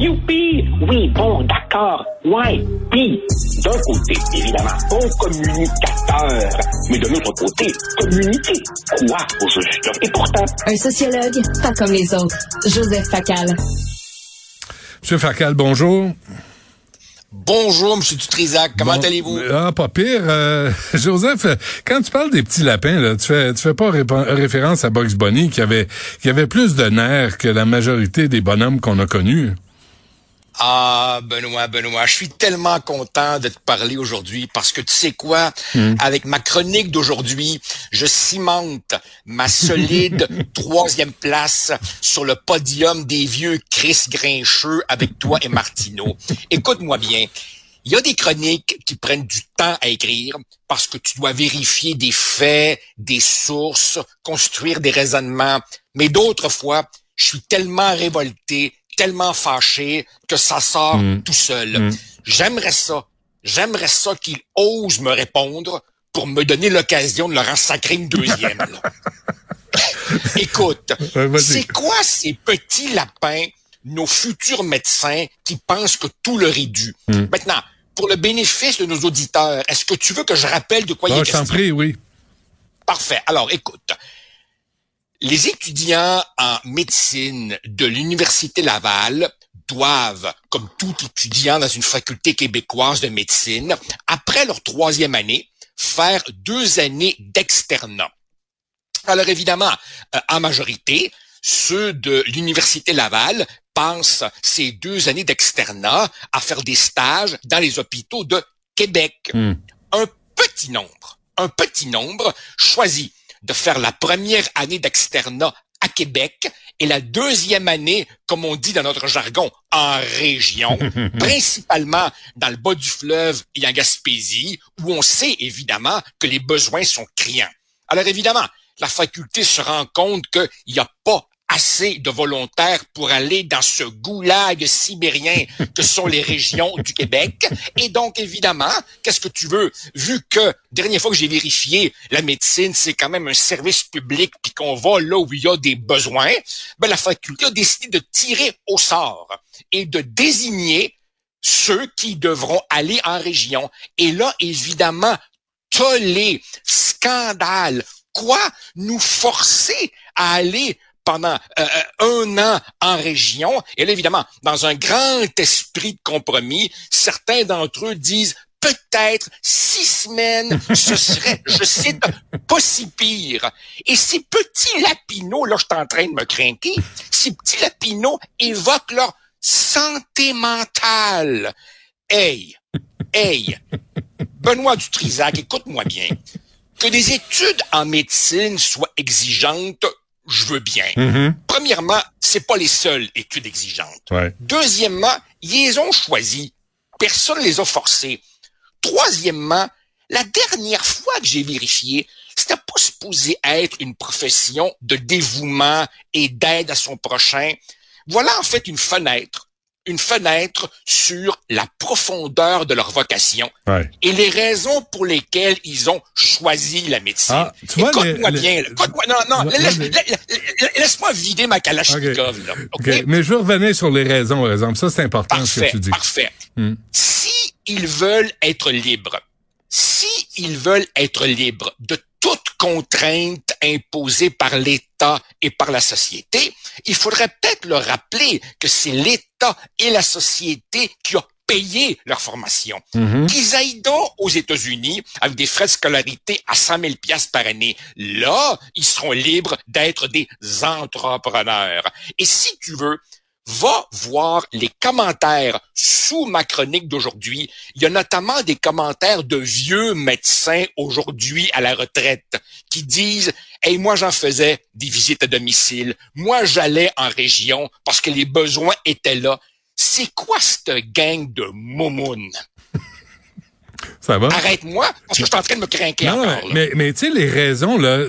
Youpi! Oui, bon, d'accord. Ouais, puis, d'un côté, évidemment, bon communicateur, mais de l'autre côté, communiquer. Quoi, au juste? Et pourtant... Un sociologue, pas comme les autres. Joseph Facal. Monsieur Facal, bonjour. Bonjour, M. Dutrisac. Comment Bon, allez-vous? Ah, pas pire. Euh, Joseph, quand tu parles des petits lapins, là, tu fais, tu fais pas référence à Bugs Bunny qui avait, qui avait plus de nerfs que la majorité des bonhommes qu'on a connus. Ah, Benoît, Benoît, je suis tellement content de te parler aujourd'hui parce que tu sais quoi? Avec ma chronique d'aujourd'hui, je cimente ma solide troisième place sur le podium des vieux Chris Grincheux avec toi et Martineau. Écoute-moi bien. Il y a des chroniques qui prennent du temps à écrire parce que tu dois vérifier des faits, des sources, construire des raisonnements. Mais d'autres fois, je suis tellement révolté, tellement fâché que ça sort tout seul. J'aimerais ça. J'aimerais ça qu'il ose me répondre pour me donner l'occasion de leur en sacrer une deuxième. Écoute, Ouais, c'est quoi ces petits lapins, nos futurs médecins, qui pensent que tout leur est dû? Maintenant, pour le bénéfice de nos auditeurs, est-ce que tu veux que je rappelle de quoi il Ah, est je t'en question? prie, oui. Parfait. Alors, écoute. Les étudiants en médecine de l'Université Laval doivent, comme tout étudiant dans une faculté québécoise de médecine, après leur troisième année, faire deux années d'externat. Alors évidemment, euh, en majorité, ceux de l'Université Laval pensent ces deux années d'externat à faire des stages dans les hôpitaux de Québec. Hmm. Un petit nombre, un petit nombre choisit de faire la première année d'externat à Québec et la deuxième année, comme on dit dans notre jargon, en région, principalement dans le bas du fleuve et en Gaspésie, où on sait évidemment que les besoins sont criants. Alors évidemment, la faculté se rend compte qu'il n'y a pas assez de volontaires pour aller dans ce goulag sibérien que sont les régions du Québec. Et donc, évidemment, qu'est-ce que tu veux? Vu que, dernière fois que j'ai vérifié, la médecine, c'est quand même un service public, puis qu'on va là où il y a des besoins, ben, la faculté a décidé de tirer au sort et de désigner ceux qui devront aller en région. Et là, évidemment, tollé, scandale. Quoi? Nous forcer à aller pendant euh, euh, un an en région. Et là, évidemment, dans un grand esprit de compromis, certains d'entre eux disent peut-être six semaines, ce serait, je cite, pas si pire. Et ces petits lapinots, là, je suis en train de me craquer, ces petits lapinots évoquent leur santé mentale. Hey, hey, Benoît Dutrisac, écoute-moi bien. Que des études en médecine soient exigeantes, je veux bien. Mhm. Premièrement, c'est pas les seules études exigeantes. Ouais. Deuxièmement, ils les ont choisis. Personne les a forcés. Troisièmement, la dernière fois que j'ai vérifié, c'était pas supposé être une profession de dévouement et d'aide à son prochain. Voilà en fait une fenêtre, une fenêtre sur la profondeur de leur vocation Ouais. et les raisons pour lesquelles ils ont choisi la médecine. Ah, tu vois, Écoute-moi les- bien. là. Écoute-moi, non, non, laisse- laisse-moi vider ma Kalachnikov, là. OK? OK? Mais je veux revenir sur les raisons, par exemple. Ça, c'est important ce que tu dis. parfait. Hmm. Si ils veulent être libres, si ils veulent être libres de toute contrainte imposée par l'État et par la société, il faudrait peut-être leur rappeler que c'est l'État et la société qui ont payé leur formation. Mhm. Qu'ils aillent donc aux États-Unis avec des frais de scolarité à 100 000 piastres par année. Là, ils seront libres d'être des entrepreneurs. Et si tu veux, va voir les commentaires sous ma chronique d'aujourd'hui. Il y a notamment des commentaires de vieux médecins aujourd'hui à la retraite qui disent Hey, moi j'en faisais des visites à domicile. Moi j'allais en région parce que les besoins étaient là. C'est quoi cette gang de moumounes? Ça va? Arrête-moi, parce que je suis en train de me craquer Non, encore. là. mais, mais tu sais, les raisons, là,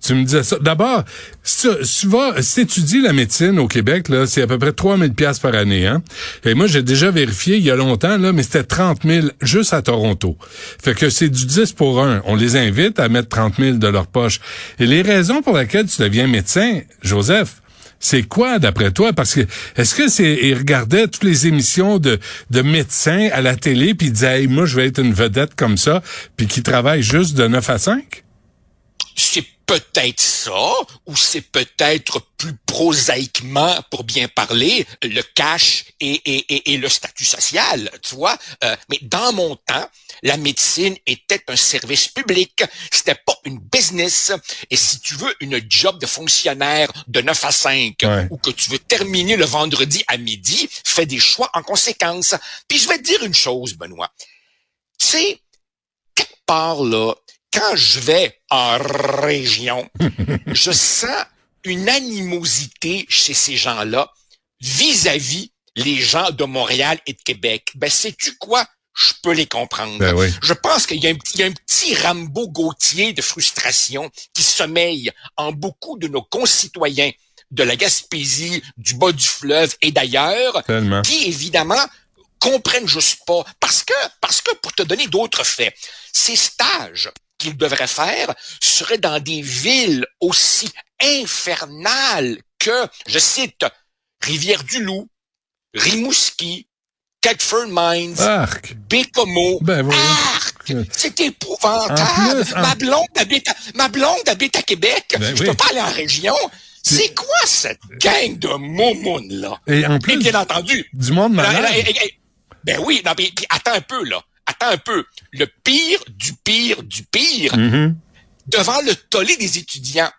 tu, me disais ça. D'abord, si tu, vas, si tu étudies la médecine au Québec, là, c'est à peu près 3000 pièces par année, hein. Et moi, j'ai déjà vérifié il y a longtemps, là, mais c'était 30 000 juste à Toronto. Fait que c'est du 10 pour 1. On les invite à mettre 30 000 de leur poche. Et les raisons pour lesquelles tu deviens médecin, Joseph, c'est quoi d'après toi? Parce que est-ce que c'est ils regardaient toutes les émissions de, de médecins à la télé puis ils disaient hey, moi je vais être une vedette comme ça puis qui travaillent juste de 9 à 5? c'est peut-être ça, ou c'est peut-être plus prosaïquement, pour bien parler, le cash et, et, et, et le statut social, tu vois? Euh, mais dans mon temps, la médecine était un service public, c'était pas une business. Et si tu veux une job de fonctionnaire de 9 à 5, Ouais. ou que tu veux terminer le vendredi à midi, fais des choix en conséquence. Puis je vais te dire une chose, Benoît. Tu sais, quelque part là, quand je vais en région, je sens une animosité chez ces gens-là vis-à-vis les gens de Montréal et de Québec. Ben, sais-tu quoi? Je peux les comprendre. Ben oui. Je pense qu'il y, a un il y a un petit Rambo Gauthier de frustration qui sommeille en beaucoup de nos concitoyens de la Gaspésie, du bas du fleuve et d'ailleurs, Tellement. qui évidemment comprennent juste pas parce que parce que pour te donner d'autres faits, ces stages qu'ils devraient faire seraient dans des villes aussi infernales que, je cite, Rivière-du-Loup, Rimouski, Catford Mines, Arc. Bécomo. Ben oui. Arc! C'est épouvantable. En plus, en- Ma blonde habite à, ma blonde habite à Québec. Ben Je oui. peux pas aller en région. C'est quoi cette gang de momounes, là? Et en Et plus, bien entendu, du monde malade. ben oui, non, mais puis attends un peu, là. Attends un peu. Le pire du pire du pire, Mhm. devant le tollé des étudiants,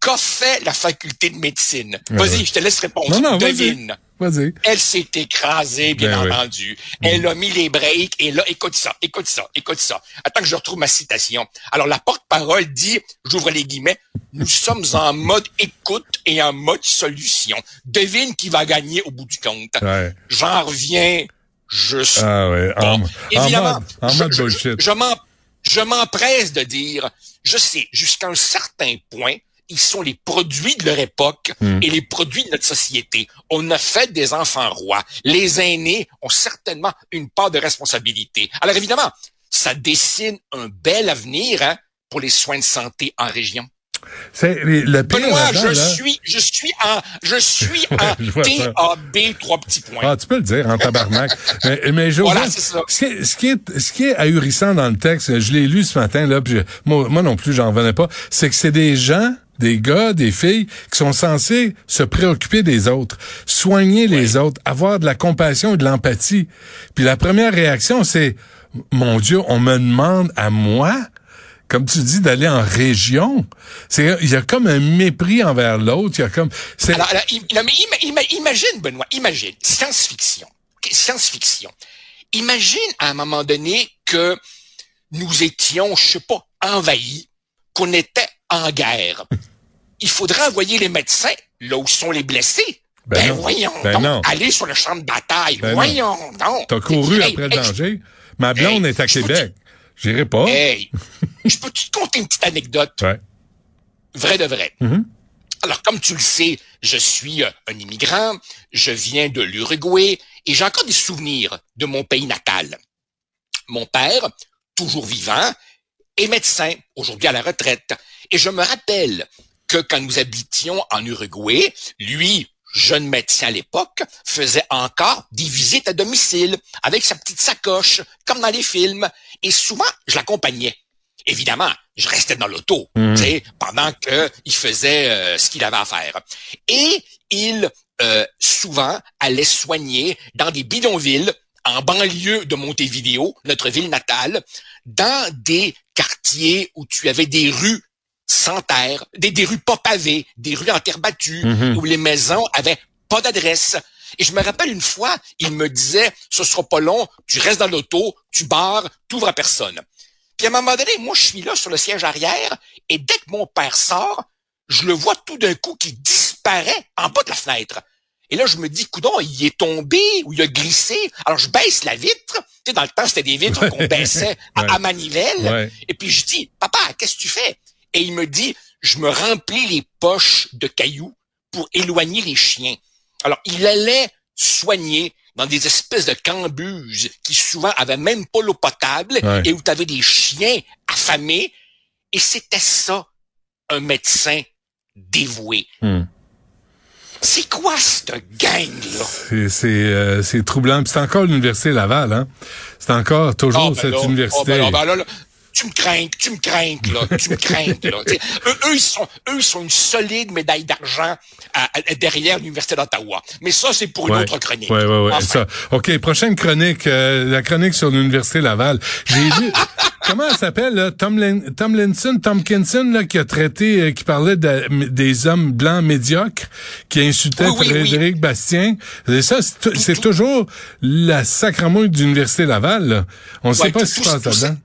qu'a fait la faculté de médecine? Ouais, Vas-y, je te laisse répondre. Non, non. Devine. Vas-y. Elle s'est écrasée, bien Ben oui. entendu. Elle a mis les breaks et là, écoute ça, écoute ça, écoute ça. Attends que je retrouve ma citation. Alors, la porte-parole dit, j'ouvre les guillemets, nous sommes en mode écoute et en mode solution. Devine qui va gagner au bout du compte. Ouais. J'en reviens juste Ah ouais. En, Bon, en évidemment, mode, en je, mode je- bullshit. je m'en- je m'empresse de dire, je sais, jusqu'à un certain point, ils sont les produits de leur époque Hmm. et les produits de notre société. On a fait des enfants rois. Les aînés ont certainement une part de responsabilité. Alors évidemment, ça dessine un bel avenir hein, pour les soins de santé en région. C'est le pire Benoît, je là- suis, je suis en, je suis en. TAB, trois petits points. Ah, tu peux le dire, en tabarnak. mais, mais Joseph, Voilà, ça. Ce, qui est, ce, qui est, ce qui est ahurissant dans le texte, je l'ai lu ce matin, là, puis je- moi, moi non plus, j'en revenais pas, c'est que c'est des gens, des gars, des filles, qui sont censés se préoccuper des autres, soigner les autres, avoir de la compassion et de l'empathie. Puis la première réaction, c'est, mon Dieu, on me demande à moi comme tu dis, d'aller en région. C'est, il y a comme un mépris envers l'autre. Il y a comme, c'est, Alors, alors, im- non, mais ima- ima- imagine, Benoît, imagine, science-fiction. Science-fiction. Imagine à un moment donné que nous étions, je sais pas, envahis, qu'on était en guerre. Il faudrait envoyer les médecins là où sont les blessés. Ben Ben, non. voyons Ben donc, non. aller sur le champ de bataille. Ben non. voyons donc. t'as couru Hey, après le danger. Ma blonde hey, est à Québec. J'irai pas. Hey, je peux te conter une petite anecdote, Ouais. vrai de vrai. Mhm. Alors, comme tu le sais, je suis euh, un immigrant, je viens de l'Uruguay et j'ai encore des souvenirs de mon pays natal. Mon père, toujours vivant, est médecin, aujourd'hui à la retraite. Et je me rappelle que quand nous habitions en Uruguay, lui, jeune médecin à l'époque, faisait encore des visites à domicile avec sa petite sacoche, comme dans les films. Et souvent, je l'accompagnais. Évidemment, je restais dans l'auto, sais, pendant que il faisait euh, ce qu'il avait à faire. Et il euh, souvent allait soigner dans des bidonvilles en banlieue de Montevideo, notre ville natale, dans des quartiers où tu avais des rues sans terre, des, des rues pas pavées, des rues en terre battue, Mhm. où les maisons avaient pas d'adresse. Et je me rappelle une fois, il me disait, ce sera pas long, tu restes dans l'auto, tu barres, t'ouvres à personne. Puis à un moment donné, moi, je suis là sur le siège arrière, et dès que mon père sort, je le vois tout d'un coup qui disparaît en bas de la fenêtre. Et là, je me dis, coudon, il est tombé ou il a glissé. Alors, je baisse la vitre. Tu sais, dans le temps, c'était des vitres qu'on baissait à, manivelle. Et puis, je dis, papa, qu'est-ce que tu fais? Et il me dit, je me remplis les poches de cailloux pour éloigner les chiens. Alors, il allait soigner dans des espèces de cambuses qui souvent avaient même pas l'eau potable et où tu avais des chiens affamés. Et c'était ça, un médecin dévoué. Hmm. C'est quoi cette gang-là? C'est euh, c'est troublant. c'est encore l'Université Laval, hein? C'est encore toujours ah, ben cette université. Oh, ben là, tu me crains, tu me crains, là, tu me crains, là. eux, eux, ils sont, eux, ils sont une solide médaille d'argent derrière l'Université d'Ottawa. Mais ça, c'est pour une autre chronique. Oui, oui, oui. Ça. OK, prochaine chronique, euh, la chronique sur l'Université Laval. J'ai vu, comment elle s'appelle, là? Tomlin, Tomlinson, Tomkinson, là, qui a traité, euh, qui parlait des hommes blancs médiocres, qui insultaient Frédéric Bastien. Et ça, c'est toujours la sacramouille d'Université Laval, là. On ne sait pas ce qui se passe là-dedans.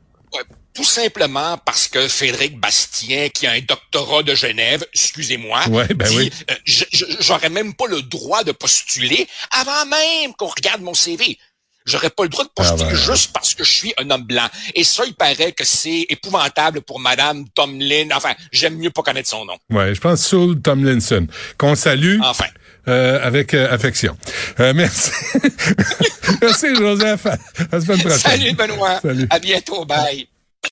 Tout simplement parce que Frédéric Bastien, qui a un doctorat de Genève, excusez-moi, ben dit euh, j'aurais même pas le droit de postuler avant même qu'on regarde mon CV. J'aurais pas le droit de ah, postuler ben, juste parce que je suis un homme blanc. Et ça, il paraît que c'est épouvantable pour Madame Tomlin. Enfin, j'aime mieux pas connaître son nom. Ouais, je pense Saul Tomlinson, qu'on salue. Enfin. Euh, avec euh, affection. Euh, merci. merci, Joseph. À la semaine prochaine. Salut, Benoît. Salut. À bientôt. Bye.